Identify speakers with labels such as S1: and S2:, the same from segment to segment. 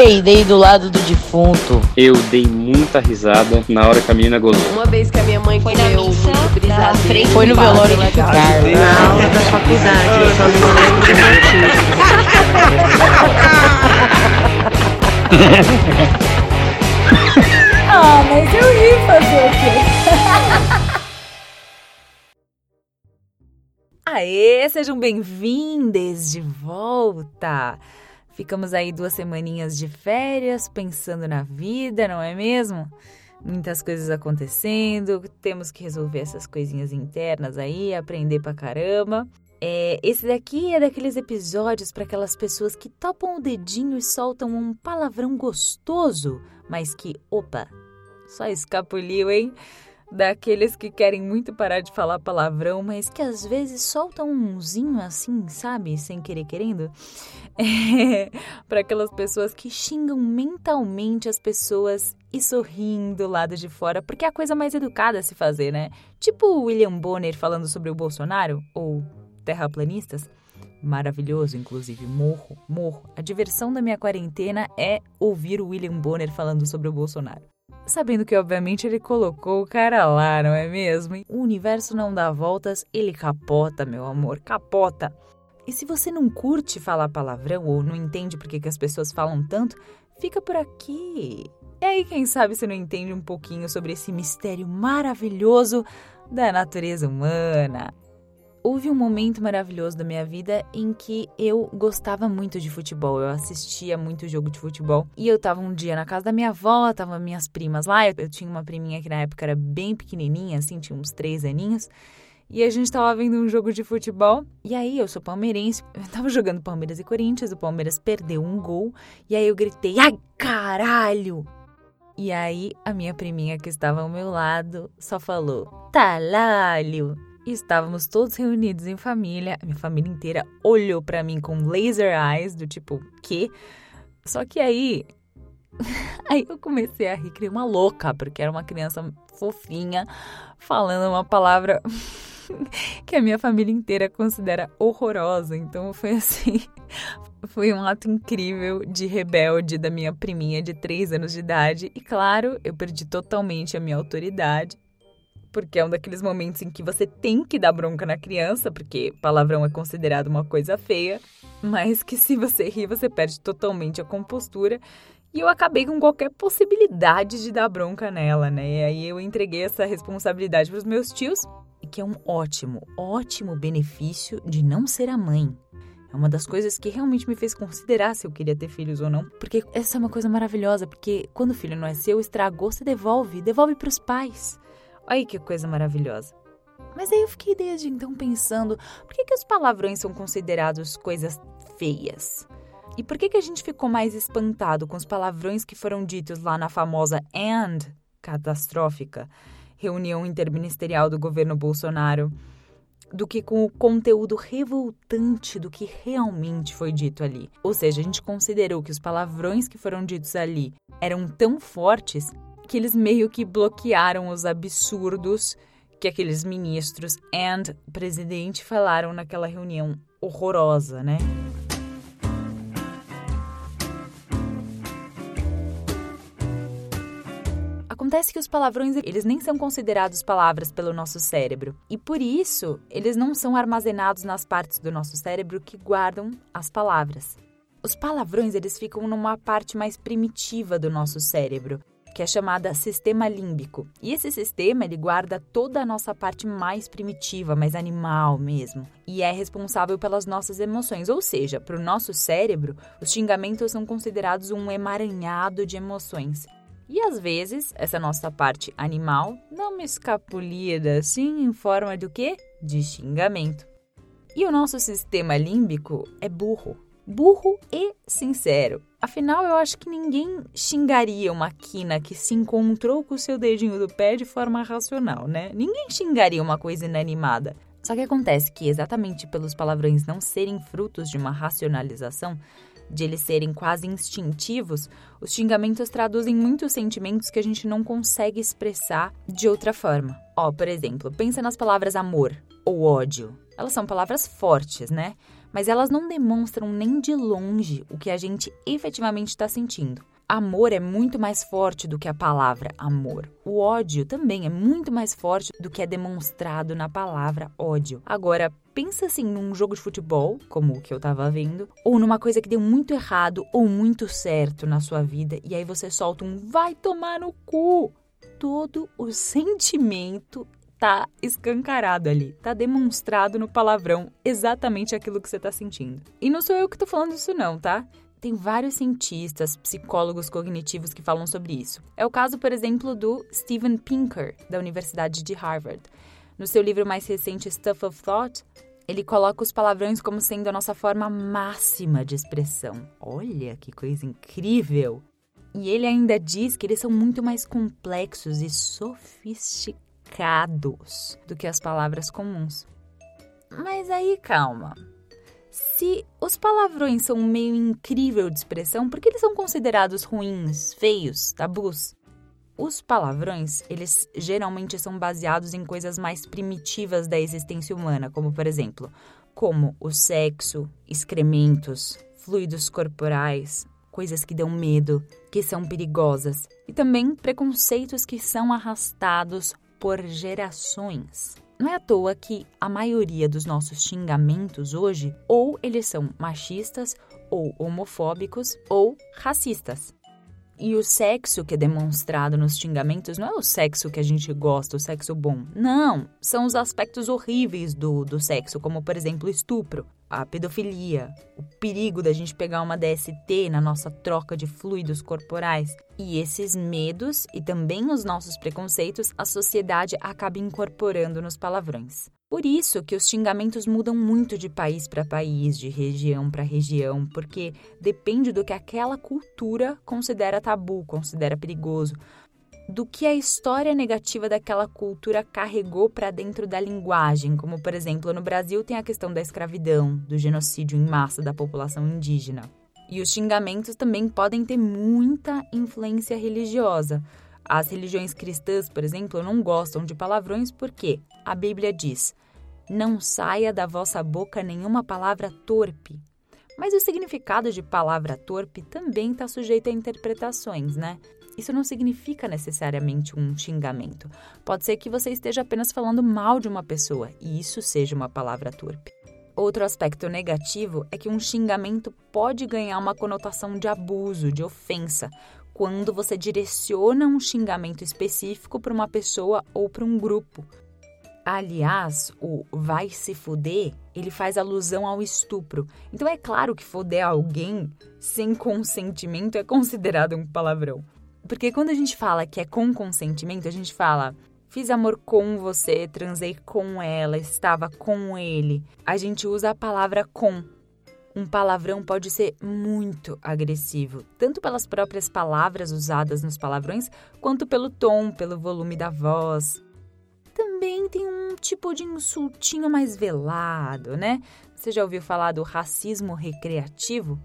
S1: peidei do lado do defunto.
S2: Eu dei muita risada na hora que a menina gozou.
S3: Uma vez que a minha mãe
S4: Foi na missa,
S3: brisadeiro.
S4: frente
S1: Foi no velório de.
S3: Na aula da faculdade, eu só não lembro do motivo.
S5: Ah, mas eu ri fazer o quê? Aê, sejam bem-vindes de volta! Ficamos aí duas semaninhas de férias, pensando na vida, não é mesmo? Muitas coisas acontecendo, temos que resolver essas coisinhas internas aí, aprender pra caramba. É, esse daqui é daqueles episódios para aquelas pessoas que topam o dedinho e soltam um palavrão gostoso, mas que, opa, só escapuliu, hein? Daqueles que querem muito parar de falar palavrão, mas que às vezes soltam umzinho assim, sabe? Sem querer querendo. É, para aquelas pessoas que xingam mentalmente as pessoas e sorriem do lado de fora, porque é a coisa mais educada a se fazer, né? Tipo o William Bonner falando sobre o Bolsonaro, ou terraplanistas. Maravilhoso, inclusive, morro, morro. A diversão da minha quarentena é ouvir o William Bonner falando sobre o Bolsonaro. Sabendo que, obviamente, ele colocou o cara lá, não é mesmo? O universo não dá voltas, ele capota, meu amor, capota. E se você não curte falar palavrão ou não entende por que, as pessoas falam tanto, fica por aqui. E aí, quem sabe você não entende um pouquinho sobre esse mistério maravilhoso da natureza humana. Houve um momento maravilhoso da minha vida em que eu gostava muito de futebol. Eu assistia muito jogo de futebol. E eu tava um dia na casa da minha avó, tava minhas primas lá. Eu, tinha uma priminha que na época era bem pequenininha, assim, tinha uns três aninhos. E a gente tava vendo um jogo de futebol. E aí, eu sou palmeirense. Eu tava jogando Palmeiras e Corinthians. O Palmeiras perdeu um gol. E aí eu gritei: Ai, caralho! E aí, a minha priminha que estava ao meu lado só falou: Talalho! E estávamos todos reunidos em família. A minha família inteira olhou pra mim com laser eyes, do tipo, quê? Só que aí. Aí eu comecei a rir, criei uma louca, porque era uma criança fofinha falando uma palavra que a minha família inteira considera horrorosa. Então foi assim. Foi um ato incrível de rebelde da minha priminha de 3 anos de idade. E claro, eu perdi totalmente a minha autoridade porque é um daqueles momentos em que você tem que dar bronca na criança, porque palavrão é considerado uma coisa feia, mas que se você rir, você perde totalmente a compostura. E eu acabei com qualquer possibilidade de dar bronca nela, né? E aí eu entreguei essa responsabilidade para os meus tios, que é um ótimo, ótimo benefício de não ser a mãe. É uma das coisas que realmente me fez considerar se eu queria ter filhos ou não. Porque essa é uma coisa maravilhosa, porque quando o filho não é seu, estragou, você devolve, devolve para os pais. Olha que coisa maravilhosa. Mas aí eu fiquei desde então pensando, por que, que os palavrões são considerados coisas feias? E por que, que a gente ficou mais espantado com os palavrões que foram ditos lá na famosa AND catastrófica reunião interministerial do governo Bolsonaro do que com o conteúdo revoltante do que realmente foi dito ali. Ou seja, a gente considerou que os palavrões que foram ditos ali eram tão fortes que eles meio que bloquearam os absurdos que aqueles ministros and presidente falaram naquela reunião horrorosa, né? Acontece que os palavrões, eles nem são considerados palavras pelo nosso cérebro. E por isso, eles não são armazenados nas partes do nosso cérebro que guardam as palavras. Os palavrões, eles ficam numa parte mais primitiva do nosso cérebro, que é chamada sistema límbico. E esse sistema ele guarda toda a nossa parte mais primitiva, mais animal mesmo, e é responsável pelas nossas emoções. Ou seja, para o nosso cérebro, os xingamentos são considerados um emaranhado de emoções. E às vezes, essa nossa parte animal dá uma escapulida assim em forma do quê? De xingamento. E o nosso sistema límbico é burro. Burro e sincero. Afinal, eu acho que ninguém xingaria uma quina que se encontrou com o seu dedinho do pé de forma racional, né? Ninguém xingaria uma coisa inanimada. Só que acontece que, exatamente pelos palavrões não serem frutos de uma racionalização, de eles serem quase instintivos, os xingamentos traduzem muitos sentimentos que a gente não consegue expressar de outra forma. Ó, por exemplo, pensa nas palavras amor ou ódio. Elas são palavras fortes, né? Mas elas não demonstram nem de longe o que a gente efetivamente está sentindo. Amor é muito mais forte do que a palavra amor. O ódio também é muito mais forte do que é demonstrado na palavra ódio. Agora, pensa assim num jogo de futebol, como o que eu tava vendo, ou numa coisa que deu muito errado ou muito certo na sua vida, e aí você solta um vai tomar no cu. Todo o sentimento tá escancarado ali, tá demonstrado no palavrão exatamente aquilo que você tá sentindo. E não sou eu que tô falando isso não, tá? Tem vários cientistas, psicólogos cognitivos que falam sobre isso. É o caso, por exemplo, do Steven Pinker, da Universidade de Harvard. No seu livro mais recente, Stuff of Thought, ele coloca os palavrões como sendo a nossa forma máxima de expressão. Olha que coisa incrível! E ele ainda diz que eles são muito mais complexos e sofisticados do que as palavras comuns. Mas aí, calma. Se os palavrões são um meio incrível de expressão, por que eles são considerados ruins, feios, tabus? Os palavrões, eles geralmente são baseados em coisas mais primitivas da existência humana, como por exemplo, como o sexo, excrementos, fluidos corporais, coisas que dão medo, que são perigosas, e também preconceitos que são arrastados por gerações. Não é à toa que a maioria dos nossos xingamentos hoje, ou eles são machistas, ou homofóbicos, ou racistas. E o sexo que é demonstrado nos xingamentos não é o sexo que a gente gosta, o sexo bom. Não, são os aspectos horríveis do, do sexo, como por exemplo estupro, a pedofilia, o perigo da gente pegar uma DST na nossa troca de fluidos corporais. E esses medos e também os nossos preconceitos, a sociedade acaba incorporando nos palavrões. Por isso que os xingamentos mudam muito de país para país, de região para região, porque depende do que aquela cultura considera tabu, considera perigoso do que a história negativa daquela cultura carregou para dentro da linguagem, como por exemplo, no Brasil tem a questão da escravidão, do genocídio em massa da população indígena. E os xingamentos também podem ter muita influência religiosa. As religiões cristãs, por exemplo, não gostam de palavrões porque a Bíblia diz: Não saia da vossa boca nenhuma palavra torpe. Mas o significado de palavra torpe também está sujeito a interpretações, né? Isso não significa necessariamente um xingamento. Pode ser que você esteja apenas falando mal de uma pessoa e isso seja uma palavra torpe. Outro aspecto negativo é que um xingamento pode ganhar uma conotação de abuso, de ofensa, quando você direciona um xingamento específico para uma pessoa ou para um grupo. Aliás, o vai se fuder, ele faz alusão ao estupro. Então é claro que foder alguém sem consentimento é considerado um palavrão. Porque quando a gente fala que é com consentimento, a gente fala fiz amor com você, transei com ela, estava com ele. A gente usa a palavra com. Um palavrão pode ser muito agressivo, tanto pelas próprias palavras usadas nos palavrões, quanto pelo tom, pelo volume da voz. Também tem um tipo de insultinho mais velado, né? Você já ouviu falar do racismo recreativo?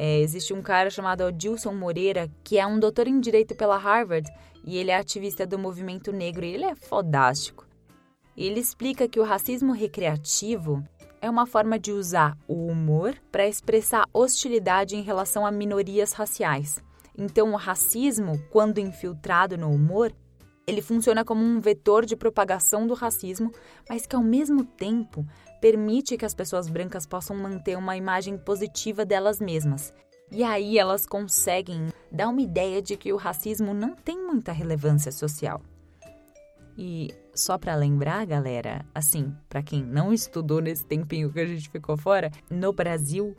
S5: É, existe um cara chamado Adilson Moreira, que é um doutor em direito pela Harvard e ele é ativista do movimento negro e ele é fodástico. Ele explica que o racismo recreativo é uma forma de usar o humor para expressar hostilidade em relação a minorias raciais. Então, o racismo, quando infiltrado no humor, ele funciona como um vetor de propagação do racismo, mas que ao mesmo tempo permite que as pessoas brancas possam manter uma imagem positiva delas mesmas. E aí elas conseguem dar uma ideia de que o racismo não tem muita relevância social. E só para lembrar, galera, assim, para quem não estudou nesse tempinho que a gente ficou fora, no Brasil,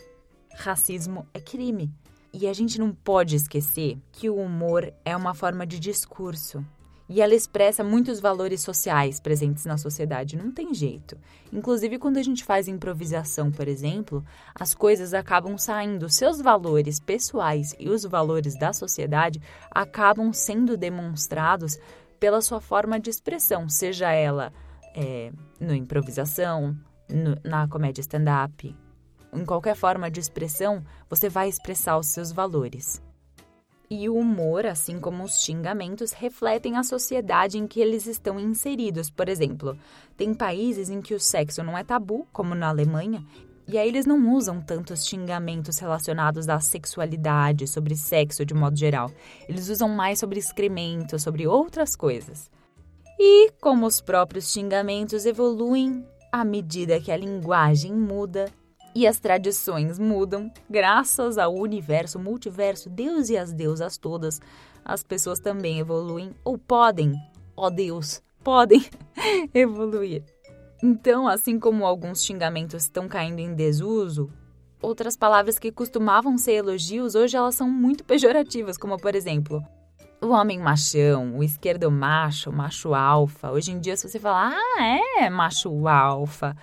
S5: racismo é crime. E a gente não pode esquecer que o humor é uma forma de discurso, e ela expressa muitos valores sociais presentes na sociedade, não tem jeito. Inclusive, quando a gente faz improvisação, por exemplo, as coisas acabam saindo, seus valores pessoais e os valores da sociedade acabam sendo demonstrados pela sua forma de expressão, seja ela é, no improvisação, no, na comédia stand-up. Em qualquer forma de expressão, você vai expressar os seus valores. E o humor, assim como os xingamentos, refletem a sociedade em que eles estão inseridos. Por exemplo, tem países em que o sexo não é tabu, como na Alemanha, E aí eles não usam tantos xingamentos relacionados à sexualidade, sobre sexo de modo geral. Eles usam mais sobre excremento, sobre outras coisas. E como os próprios xingamentos evoluem à medida que a linguagem muda e as tradições mudam, graças ao universo, multiverso, Deus e as deusas todas, as pessoas também evoluem ou podem, ó Deus, podem evoluir. Então, assim como alguns xingamentos estão caindo em desuso, outras palavras que costumavam ser elogios hoje elas são muito pejorativas, como por exemplo, o homem machão, o esquerdo macho, macho alfa. Hoje em dia, se você falar, ah, é macho alfa,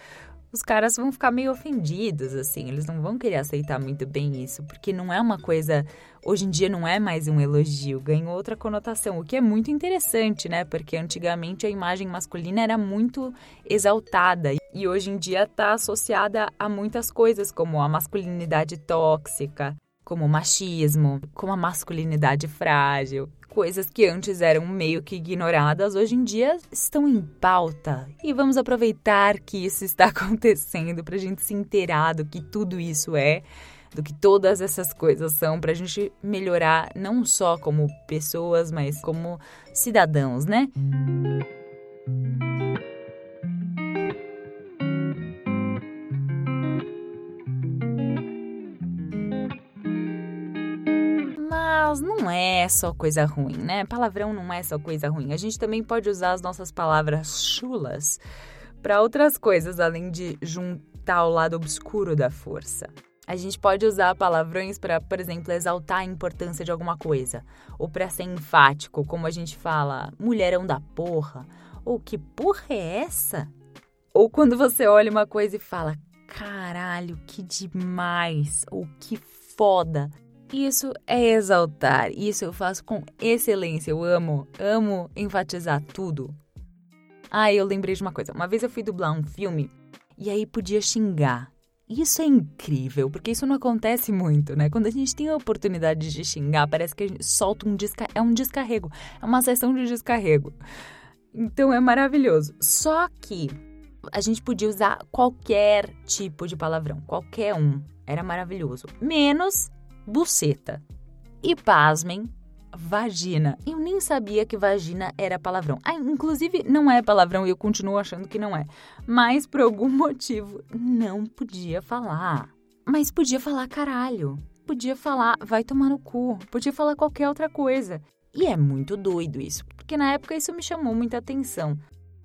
S5: os caras vão ficar meio ofendidos, assim. Eles não vão querer aceitar muito bem isso, porque não é uma coisa. Hoje em dia não é mais um elogio, ganhou outra conotação, o que é muito interessante, né? Porque antigamente a imagem masculina era muito exaltada e hoje em dia está associada a muitas coisas, como a masculinidade tóxica, como o machismo, como a masculinidade frágil. Coisas que antes eram meio que ignoradas, hoje em dia estão em pauta. E vamos aproveitar que isso está acontecendo para a gente se inteirar do que tudo isso é, do que todas essas coisas são, para a gente melhorar não só como pessoas, mas como cidadãos, né? Mas não é só coisa ruim, né? Palavrão não é só coisa ruim. A gente também pode usar as nossas palavras chulas para outras coisas, além de juntar o lado obscuro da força. A gente pode usar palavrões para, por exemplo, exaltar a importância de alguma coisa, ou para ser enfático, como a gente fala, mulherão da porra, ou que porra é essa? Ou quando você olha uma coisa e fala, caralho, que demais, ou que foda. Isso é exaltar, isso eu faço com excelência, eu amo, amo enfatizar tudo. Ah, eu lembrei de uma coisa. Uma vez eu fui dublar um filme e aí podia xingar. Isso é incrível, porque isso não acontece muito, né? Quando a gente tem a oportunidade de xingar, parece que a gente solta um desca é um descarrego, é uma sessão de descarrego. Então é maravilhoso. Só que a gente podia usar qualquer tipo de palavrão, qualquer um. Era maravilhoso. Menos buceta. E pasmem, vagina. Eu nem sabia que vagina era palavrão. Ah, inclusive não é palavrão e eu continuo achando que não é. Mas por algum motivo não podia falar. Mas podia falar caralho. Podia falar vai tomar no cu. Podia falar qualquer outra coisa. E é muito doido isso, porque na época isso me chamou muita atenção.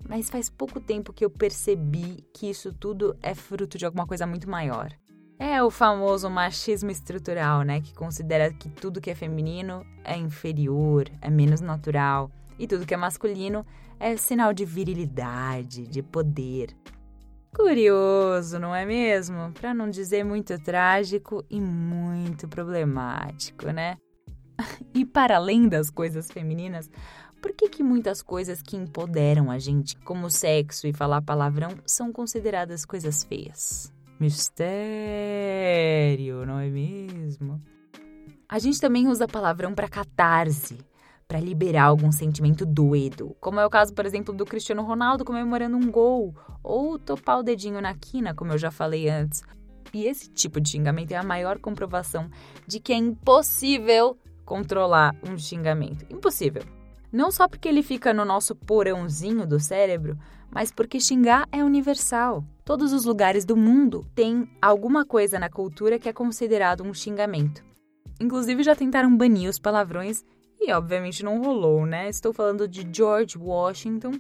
S5: Mas faz pouco tempo que eu percebi que isso tudo é fruto de alguma coisa muito maior. É o famoso machismo estrutural, né? Que considera que tudo que é feminino é inferior, é menos natural. E tudo que é masculino é sinal de virilidade, de poder. Curioso, não é mesmo? Para não dizer muito trágico e muito problemático, né? E para além das coisas femininas, por que, que muitas coisas que empoderam a gente, como sexo e falar palavrão, são consideradas coisas feias? Mistério, não é mesmo? A gente também usa palavrão para catarse, para liberar algum sentimento doido, como é o caso, por exemplo, do Cristiano Ronaldo comemorando um gol, ou topar o dedinho na quina, como eu já falei antes. E esse tipo de xingamento é a maior comprovação de que é impossível controlar um xingamento. Impossível. Não só porque ele fica no nosso porãozinho do cérebro, mas porque xingar é universal. Todos os lugares do mundo têm alguma coisa na cultura que é considerado um xingamento. Inclusive já tentaram banir os palavrões e obviamente não rolou, né? Estou falando de George Washington,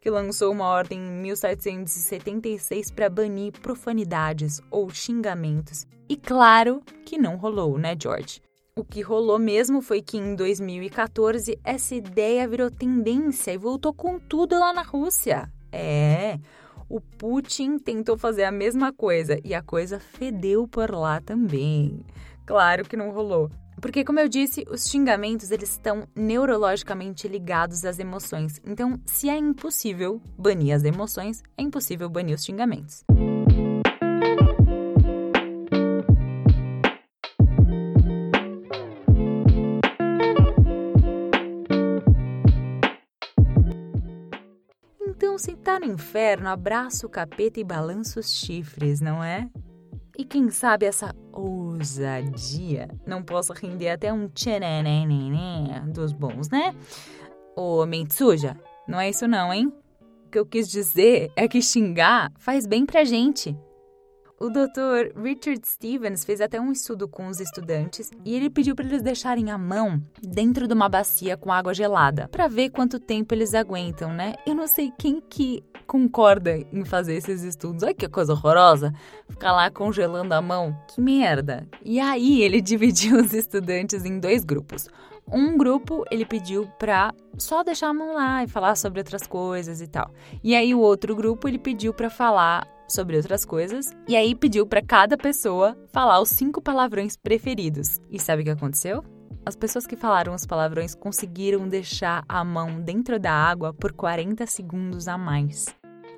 S5: que lançou uma ordem em 1776 para banir profanidades ou xingamentos. E claro que não rolou, né, George? O que rolou mesmo foi que em 2014 essa ideia virou tendência e voltou com tudo lá na Rússia. É, o Putin tentou fazer a mesma coisa e a coisa fedeu por lá também. Claro que não rolou. Porque, como eu disse, os xingamentos eles estão neurologicamente ligados às emoções. Então, se é impossível banir as emoções, é impossível banir os xingamentos. Se tá no inferno, abraça o capeta e balança os chifres, não é? E quem sabe essa ousadia não possa render até um tchanenené dos bons, né? Ô, mente suja, não é isso não, hein? O que eu quis dizer é que xingar faz bem pra gente. O Dr. Richard Stevens fez até um estudo com os estudantes e ele pediu para eles deixarem a mão dentro de uma bacia com água gelada para ver quanto tempo eles aguentam, né? Eu não sei quem que concorda em fazer esses estudos. Olha que coisa horrorosa. Ficar lá congelando a mão. Que merda. E aí ele dividiu os estudantes em dois grupos. Um grupo ele pediu para só deixar a mão lá e falar sobre outras coisas e tal. E aí o outro grupo ele pediu para falar sobre outras coisas e aí pediu para cada pessoa falar os cinco palavrões preferidos. E sabe o que aconteceu? As pessoas que falaram os palavrões conseguiram deixar a mão dentro da água por 40 segundos a mais.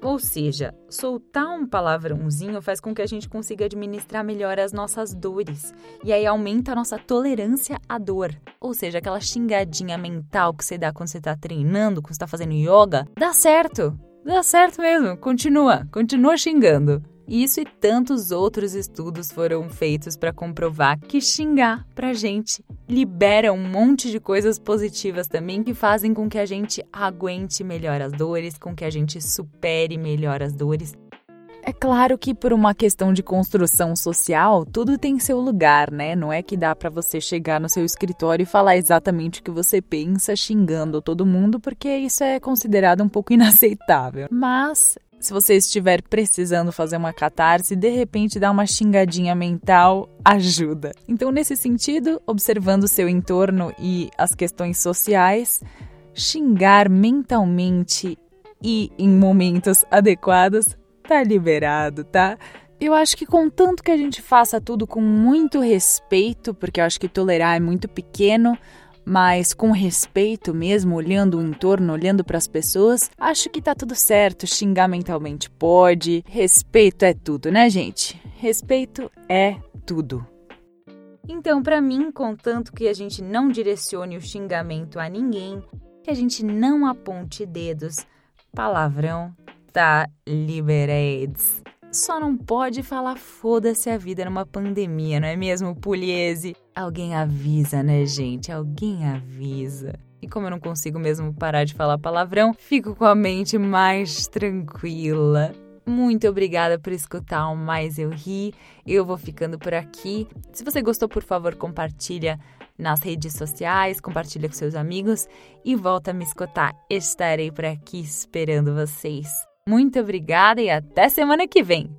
S5: Ou seja, soltar um palavrãozinho faz com que a gente consiga administrar melhor as nossas dores. E aí aumenta a nossa tolerância à dor. Ou seja, aquela xingadinha mental que você dá quando você tá treinando, quando você tá fazendo yoga, dá certo. Dá certo mesmo, continua, continua xingando. Isso e tantos outros estudos foram feitos para comprovar que xingar pra gente libera um monte de coisas positivas também que fazem com que a gente aguente melhor as dores, com que a gente supere melhor as dores. É claro que por uma questão de construção social, tudo tem seu lugar, né? Não é que dá para você chegar no seu escritório e falar exatamente o que você pensa, xingando todo mundo, porque isso é considerado um pouco inaceitável. Mas se você estiver precisando fazer uma catarse, de repente dar uma xingadinha mental ajuda. Então, nesse sentido, observando o seu entorno e as questões sociais, xingar mentalmente e em momentos adequados tá liberado, tá? Eu acho que contanto que a gente faça tudo com muito respeito, porque eu acho que tolerar é muito pequeno, mas com respeito mesmo, olhando o entorno, olhando para as pessoas, acho que tá tudo certo. Xingar mentalmente pode. Respeito é tudo, né, gente? Respeito é tudo. Então, para mim, contanto que a gente não direcione o xingamento a ninguém, que a gente não aponte dedos, palavrão tá liberados. Só não pode falar foda-se a vida numa pandemia, não é mesmo, Pugliese? Alguém avisa, né, gente? Alguém avisa. E como eu não consigo mesmo parar de falar palavrão, fico com a mente mais tranquila. Muito obrigada por escutar o Mais Eu Ri. Eu vou ficando por aqui. Se você gostou, por favor, compartilha nas redes sociais, compartilha com seus amigos e volta a me escutar. Estarei por aqui esperando vocês. Muito obrigada e até semana que vem!